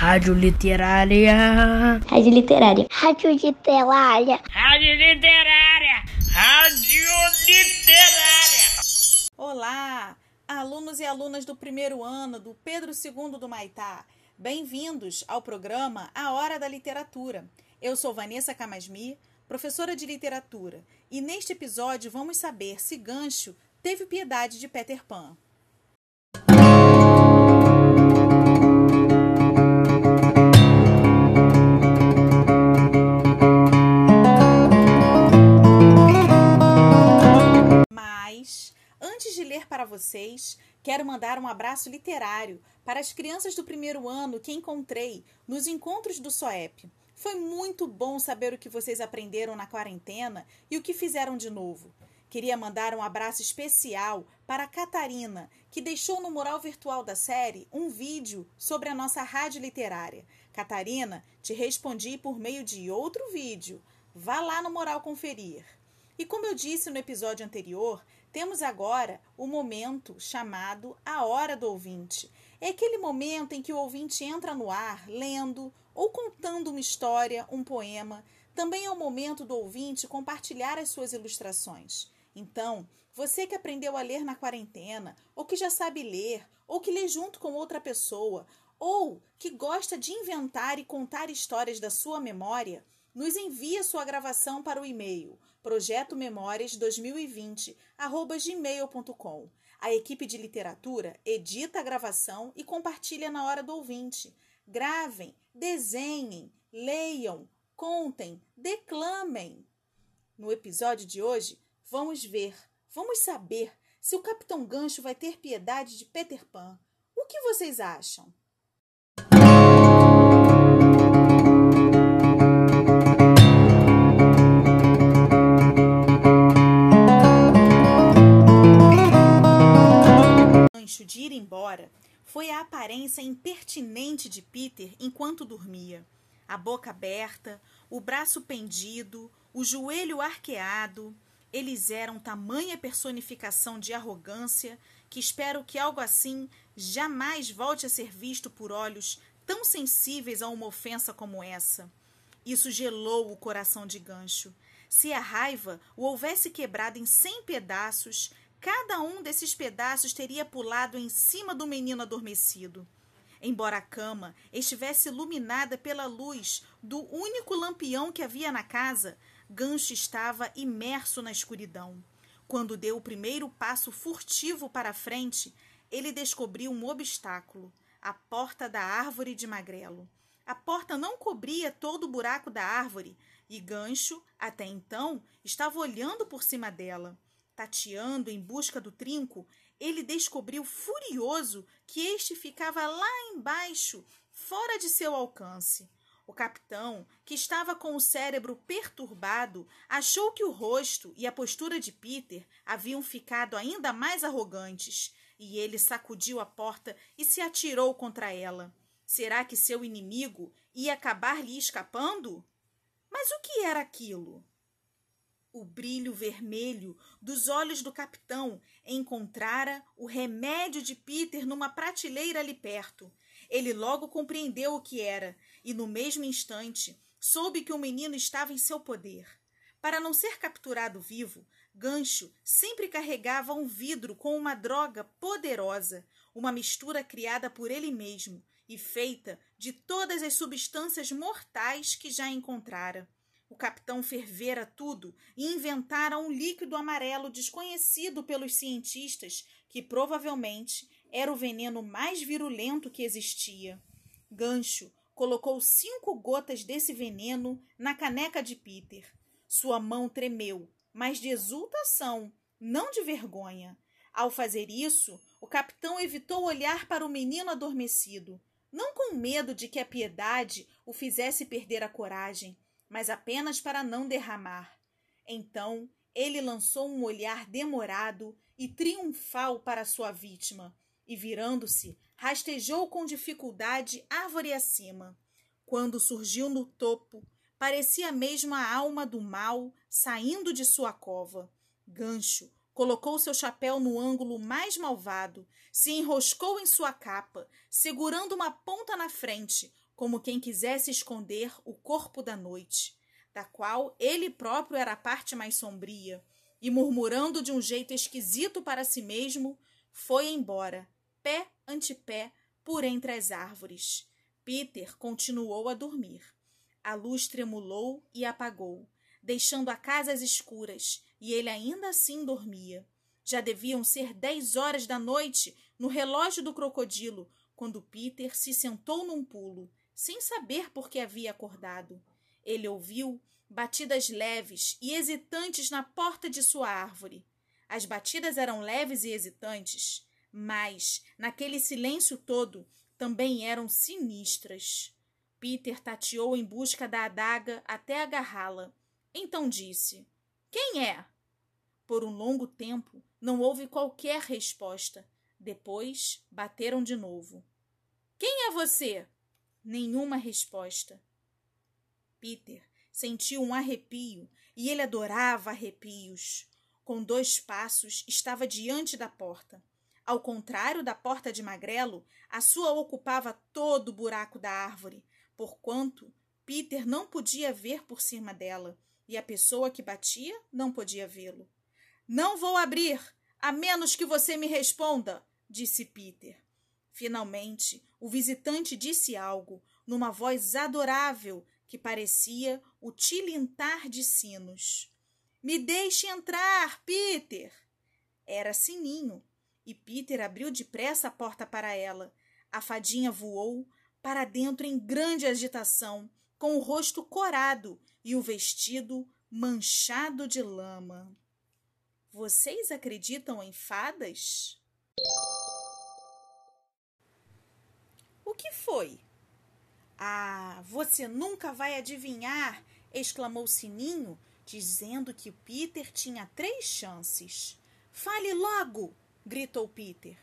Rádio Literária. Rádio Literária. Rádio Literária. Rádio Literária. Rádio Literária. Olá, alunos e alunas do primeiro ano do Pedro II do Maitá. Bem-vindos ao programa A Hora da Literatura. Eu sou Vanessa Camasmi, professora de literatura, e neste episódio vamos saber se Gancho teve piedade de Peter Pan. Quero mandar um abraço literário para as crianças do primeiro ano que encontrei nos encontros do SOEP. Foi muito bom saber o que vocês aprenderam na quarentena e o que fizeram de novo. Queria mandar um abraço especial para a Catarina, que deixou no mural virtual da série um vídeo sobre a nossa rádio literária. Catarina, te respondi por meio de outro vídeo. Vá lá no mural conferir. E como eu disse no episódio anterior, temos agora o momento chamado a hora do ouvinte. É aquele momento em que o ouvinte entra no ar lendo ou contando uma história, um poema. Também é o momento do ouvinte compartilhar as suas ilustrações. Então, você que aprendeu a ler na quarentena, ou que já sabe ler, ou que lê junto com outra pessoa, ou que gosta de inventar e contar histórias da sua memória, nos envie sua gravação para o e-mail projetomemórias2020@gmail.com. A equipe de literatura edita a gravação e compartilha na hora do ouvinte. Gravem, desenhem, leiam, contem, declamem. No episódio de hoje, vamos ver, vamos saber se o Capitão Gancho vai ter piedade de Peter Pan. O que vocês acham? Impertinente de Peter enquanto dormia. A boca aberta, o braço pendido, o joelho arqueado. Eles eram tamanha personificação de arrogância que espero que algo assim jamais volte a ser visto por olhos tão sensíveis a uma ofensa como essa. Isso gelou o coração de Gancho. Se a raiva o houvesse quebrado em cem pedaços, cada um desses pedaços teria pulado em cima do menino adormecido. Embora a cama estivesse iluminada pela luz do único lampião que havia na casa, Gancho estava imerso na escuridão. Quando deu o primeiro passo furtivo para a frente, ele descobriu um obstáculo a porta da árvore de magrelo. A porta não cobria todo o buraco da árvore e Gancho, até então, estava olhando por cima dela. Tateando em busca do trinco, ele descobriu furioso que este ficava lá embaixo, fora de seu alcance. O capitão, que estava com o cérebro perturbado, achou que o rosto e a postura de Peter haviam ficado ainda mais arrogantes, e ele sacudiu a porta e se atirou contra ela. Será que seu inimigo ia acabar lhe escapando? Mas o que era aquilo? O brilho vermelho dos olhos do capitão encontrara o remédio de Peter numa prateleira ali perto. Ele logo compreendeu o que era e, no mesmo instante, soube que o menino estava em seu poder. Para não ser capturado vivo, Gancho sempre carregava um vidro com uma droga poderosa, uma mistura criada por ele mesmo e feita de todas as substâncias mortais que já encontrara. O capitão fervera tudo e inventara um líquido amarelo desconhecido pelos cientistas, que provavelmente era o veneno mais virulento que existia. Gancho colocou cinco gotas desse veneno na caneca de Peter. Sua mão tremeu, mas de exultação, não de vergonha. Ao fazer isso, o capitão evitou olhar para o menino adormecido, não com medo de que a piedade o fizesse perder a coragem, mas apenas para não derramar. Então ele lançou um olhar demorado e triunfal para sua vítima, e virando-se, rastejou com dificuldade árvore acima. Quando surgiu no topo, parecia mesmo a alma do mal saindo de sua cova. Gancho colocou seu chapéu no ângulo mais malvado, se enroscou em sua capa, segurando uma ponta na frente, como quem quisesse esconder o corpo da noite, da qual ele próprio era a parte mais sombria, e murmurando de um jeito esquisito para si mesmo, foi embora, pé ante pé, por entre as árvores. Peter continuou a dormir. A luz tremulou e apagou, deixando a casa às escuras, e ele ainda assim dormia. Já deviam ser dez horas da noite no relógio do crocodilo, quando Peter se sentou num pulo, sem saber por que havia acordado. Ele ouviu batidas leves e hesitantes na porta de sua árvore. As batidas eram leves e hesitantes, mas, naquele silêncio todo, também eram sinistras. Peter tateou em busca da adaga até agarrá-la. Então disse: Quem é? Por um longo tempo não houve qualquer resposta. Depois bateram de novo. Quem é você? Nenhuma resposta. Peter sentiu um arrepio e ele adorava arrepios. Com dois passos estava diante da porta. Ao contrário da porta de Magrelo, a sua ocupava todo o buraco da árvore, porquanto Peter não podia ver por cima dela e a pessoa que batia não podia vê-lo. Não vou abrir, a menos que você me responda, disse Peter. Finalmente, o visitante disse algo, numa voz adorável que parecia o tilintar de sinos. Me deixe entrar, Peter! Era Sininho, e Peter abriu depressa a porta para ela. A fadinha voou, para dentro em grande agitação, com o rosto corado e o vestido manchado de lama. Vocês acreditam em fadas? O que foi? Ah, você nunca vai adivinhar! exclamou Sininho, dizendo que Peter tinha três chances. Fale logo! gritou Peter.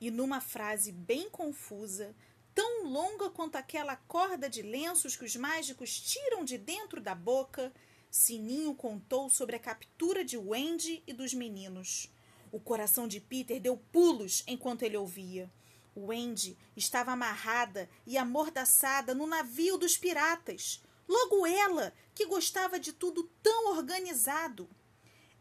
E numa frase bem confusa, tão longa quanto aquela corda de lenços que os mágicos tiram de dentro da boca, Sininho contou sobre a captura de Wendy e dos meninos. O coração de Peter deu pulos enquanto ele ouvia. Wendy estava amarrada e amordaçada no navio dos piratas. Logo ela, que gostava de tudo tão organizado.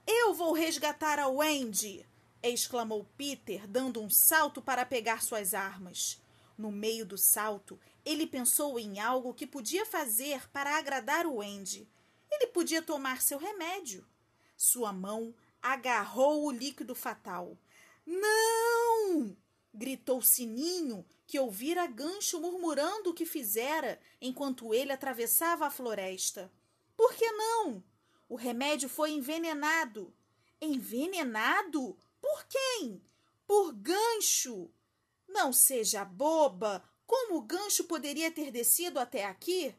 Eu vou resgatar a Wendy! exclamou Peter, dando um salto para pegar suas armas. No meio do salto, ele pensou em algo que podia fazer para agradar o Andy. Ele podia tomar seu remédio. Sua mão agarrou o líquido fatal. Não! Gritou Sininho, que ouvira Gancho murmurando o que fizera enquanto ele atravessava a floresta. Por que não? O remédio foi envenenado. Envenenado? Por quem? Por Gancho. Não seja boba! Como o gancho poderia ter descido até aqui?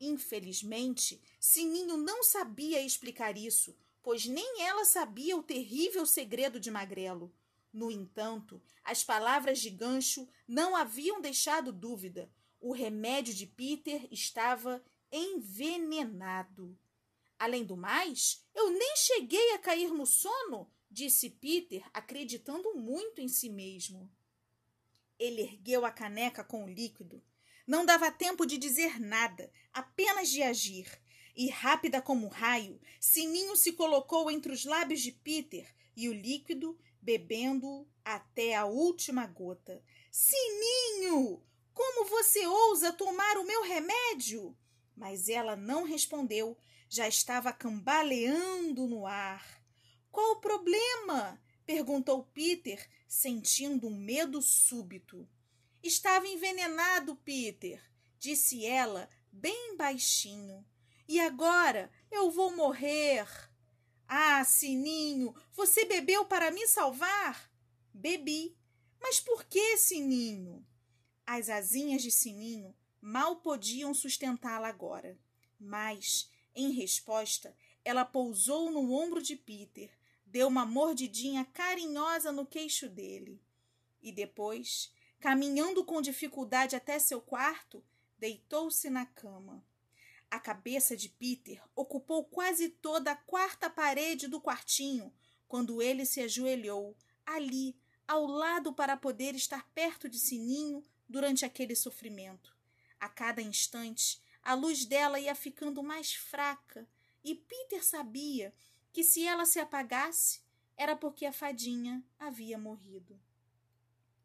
Infelizmente, Sininho não sabia explicar isso, pois nem ela sabia o terrível segredo de Magrelo. No entanto, as palavras de Gancho não haviam deixado dúvida. O remédio de Peter estava envenenado. Além do mais, eu nem cheguei a cair no sono, disse Peter, acreditando muito em si mesmo. Ele ergueu a caneca com o líquido. Não dava tempo de dizer nada, apenas de agir. E rápida como um raio, Sininho se colocou entre os lábios de Peter e o líquido, bebendo até a última gota. Sininho! Como você ousa tomar o meu remédio? Mas ela não respondeu, já estava cambaleando no ar. Qual o problema? perguntou Peter, sentindo um medo súbito. Estava envenenado, Peter, disse ela, bem baixinho. E agora eu vou morrer. Ah, Sininho, você bebeu para me salvar? Bebi. Mas por que, Sininho? As asinhas de Sininho mal podiam sustentá-la agora. Mas, em resposta, ela pousou no ombro de Peter deu uma mordidinha carinhosa no queixo dele e depois, caminhando com dificuldade até seu quarto, deitou-se na cama. A cabeça de Peter ocupou quase toda a quarta parede do quartinho quando ele se ajoelhou ali, ao lado, para poder estar perto de Sininho durante aquele sofrimento. A cada instante, a luz dela ia ficando mais fraca e Peter sabia que se ela se apagasse, era porque a fadinha havia morrido.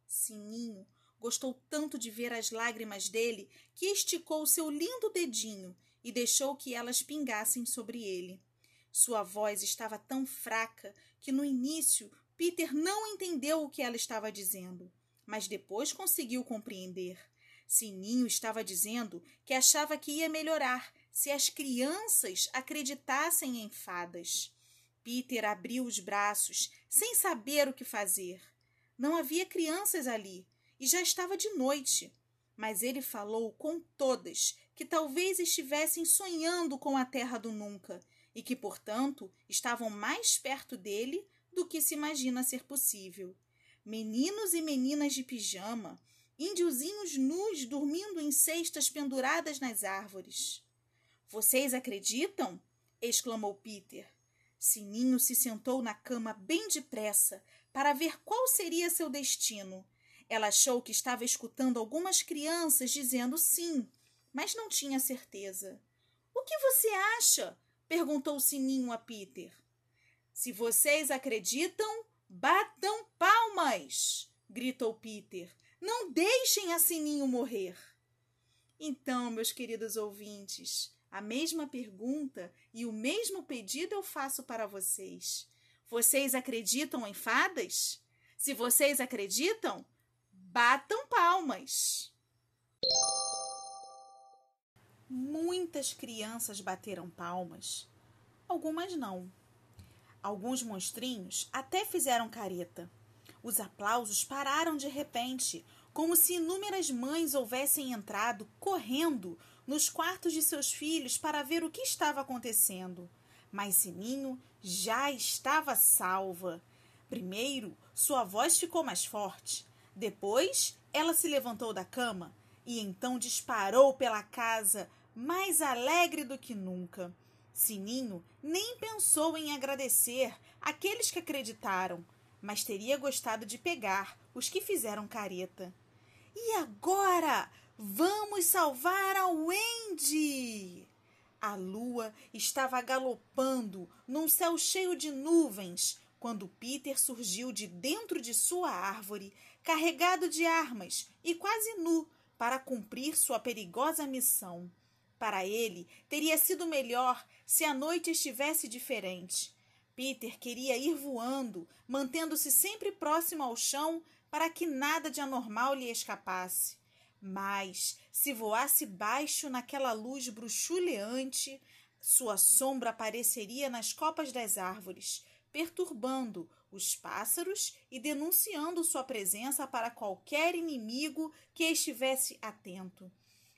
Sininho gostou tanto de ver as lágrimas dele que esticou seu lindo dedinho e deixou que elas pingassem sobre ele. Sua voz estava tão fraca que no início Peter não entendeu o que ela estava dizendo, mas depois conseguiu compreender. Sininho estava dizendo que achava que ia melhorar se as crianças acreditassem em fadas. Peter abriu os braços, sem saber o que fazer. Não havia crianças ali e já estava de noite. Mas ele falou com todas que talvez estivessem sonhando com a terra do nunca e que, portanto, estavam mais perto dele do que se imagina ser possível. Meninos e meninas de pijama, índiozinhos nus dormindo em cestas penduradas nas árvores. Vocês acreditam? exclamou Peter. Sininho se sentou na cama bem depressa para ver qual seria seu destino. Ela achou que estava escutando algumas crianças dizendo sim, mas não tinha certeza. O que você acha? perguntou Sininho a Peter. Se vocês acreditam, batam palmas! gritou Peter. Não deixem a Sininho morrer. Então, meus queridos ouvintes, a mesma pergunta e o mesmo pedido eu faço para vocês. Vocês acreditam em fadas? Se vocês acreditam, batam palmas. Muitas crianças bateram palmas, algumas não. Alguns monstrinhos até fizeram careta. Os aplausos pararam de repente, como se inúmeras mães houvessem entrado correndo nos quartos de seus filhos para ver o que estava acontecendo. Mas Sininho já estava salva. Primeiro, sua voz ficou mais forte. Depois, ela se levantou da cama e então disparou pela casa, mais alegre do que nunca. Sininho nem pensou em agradecer aqueles que acreditaram, mas teria gostado de pegar os que fizeram careta. E agora vamos salvar a Wendy! A lua estava galopando num céu cheio de nuvens quando Peter surgiu de dentro de sua árvore, carregado de armas e quase nu para cumprir sua perigosa missão. Para ele, teria sido melhor se a noite estivesse diferente. Peter queria ir voando, mantendo-se sempre próximo ao chão para que nada de anormal lhe escapasse. Mas, se voasse baixo naquela luz bruxuleante, sua sombra apareceria nas copas das árvores, perturbando os pássaros e denunciando sua presença para qualquer inimigo que estivesse atento.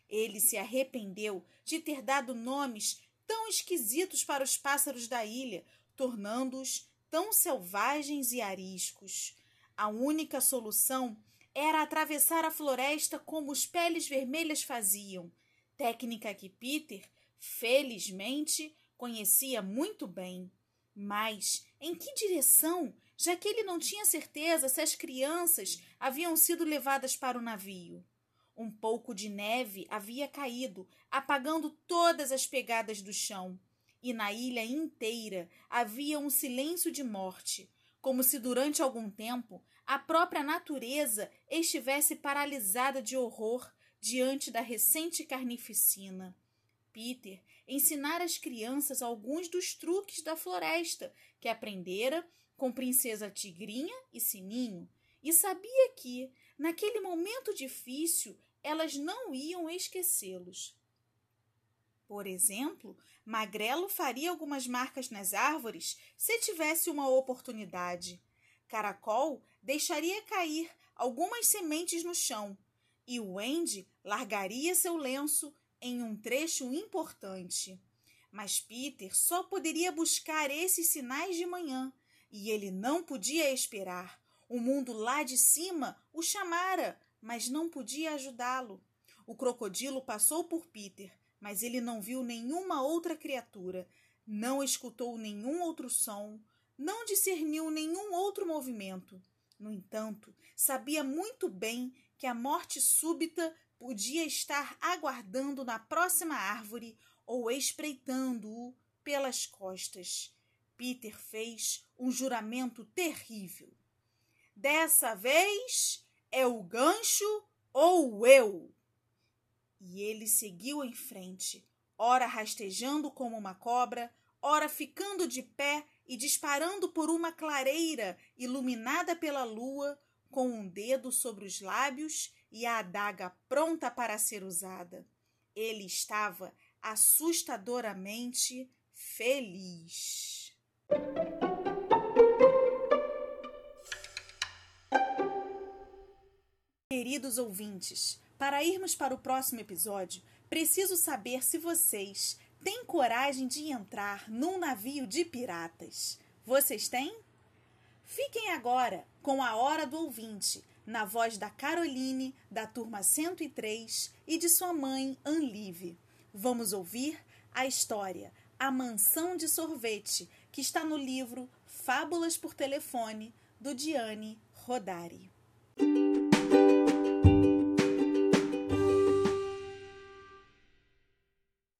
Ele se arrependeu de ter dado nomes tão esquisitos para os pássaros da ilha, tornando-os tão selvagens e ariscos. A única solução era atravessar a floresta como os peles vermelhas faziam, técnica que Peter, felizmente, conhecia muito bem. Mas em que direção, já que ele não tinha certeza se as crianças haviam sido levadas para o navio? Um pouco de neve havia caído, apagando todas as pegadas do chão, e na ilha inteira havia um silêncio de morte, como se durante algum tempo a própria natureza estivesse paralisada de horror diante da recente carnificina. Peter ensinara às crianças alguns dos truques da floresta que aprendera com Princesa Tigrinha e Sininho, e sabia que, naquele momento difícil, elas não iam esquecê-los. Por exemplo, Magrelo faria algumas marcas nas árvores se tivesse uma oportunidade. Caracol deixaria cair algumas sementes no chão e o Wendy largaria seu lenço em um trecho importante. Mas Peter só poderia buscar esses sinais de manhã e ele não podia esperar. O mundo lá de cima o chamara, mas não podia ajudá-lo. O crocodilo passou por Peter mas ele não viu nenhuma outra criatura, não escutou nenhum outro som, não discerniu nenhum outro movimento. No entanto, sabia muito bem que a morte súbita podia estar aguardando na próxima árvore ou espreitando-o pelas costas. Peter fez um juramento terrível. Dessa vez é o gancho ou eu. E ele seguiu em frente, ora rastejando como uma cobra, ora ficando de pé e disparando por uma clareira iluminada pela lua, com um dedo sobre os lábios e a adaga pronta para ser usada. Ele estava assustadoramente feliz. Queridos ouvintes, para irmos para o próximo episódio, preciso saber se vocês têm coragem de entrar num navio de piratas. Vocês têm? Fiquem agora com a Hora do Ouvinte, na voz da Caroline, da turma 103 e de sua mãe, Anlive. Vamos ouvir a história A Mansão de Sorvete, que está no livro Fábulas por Telefone, do Diane Rodari.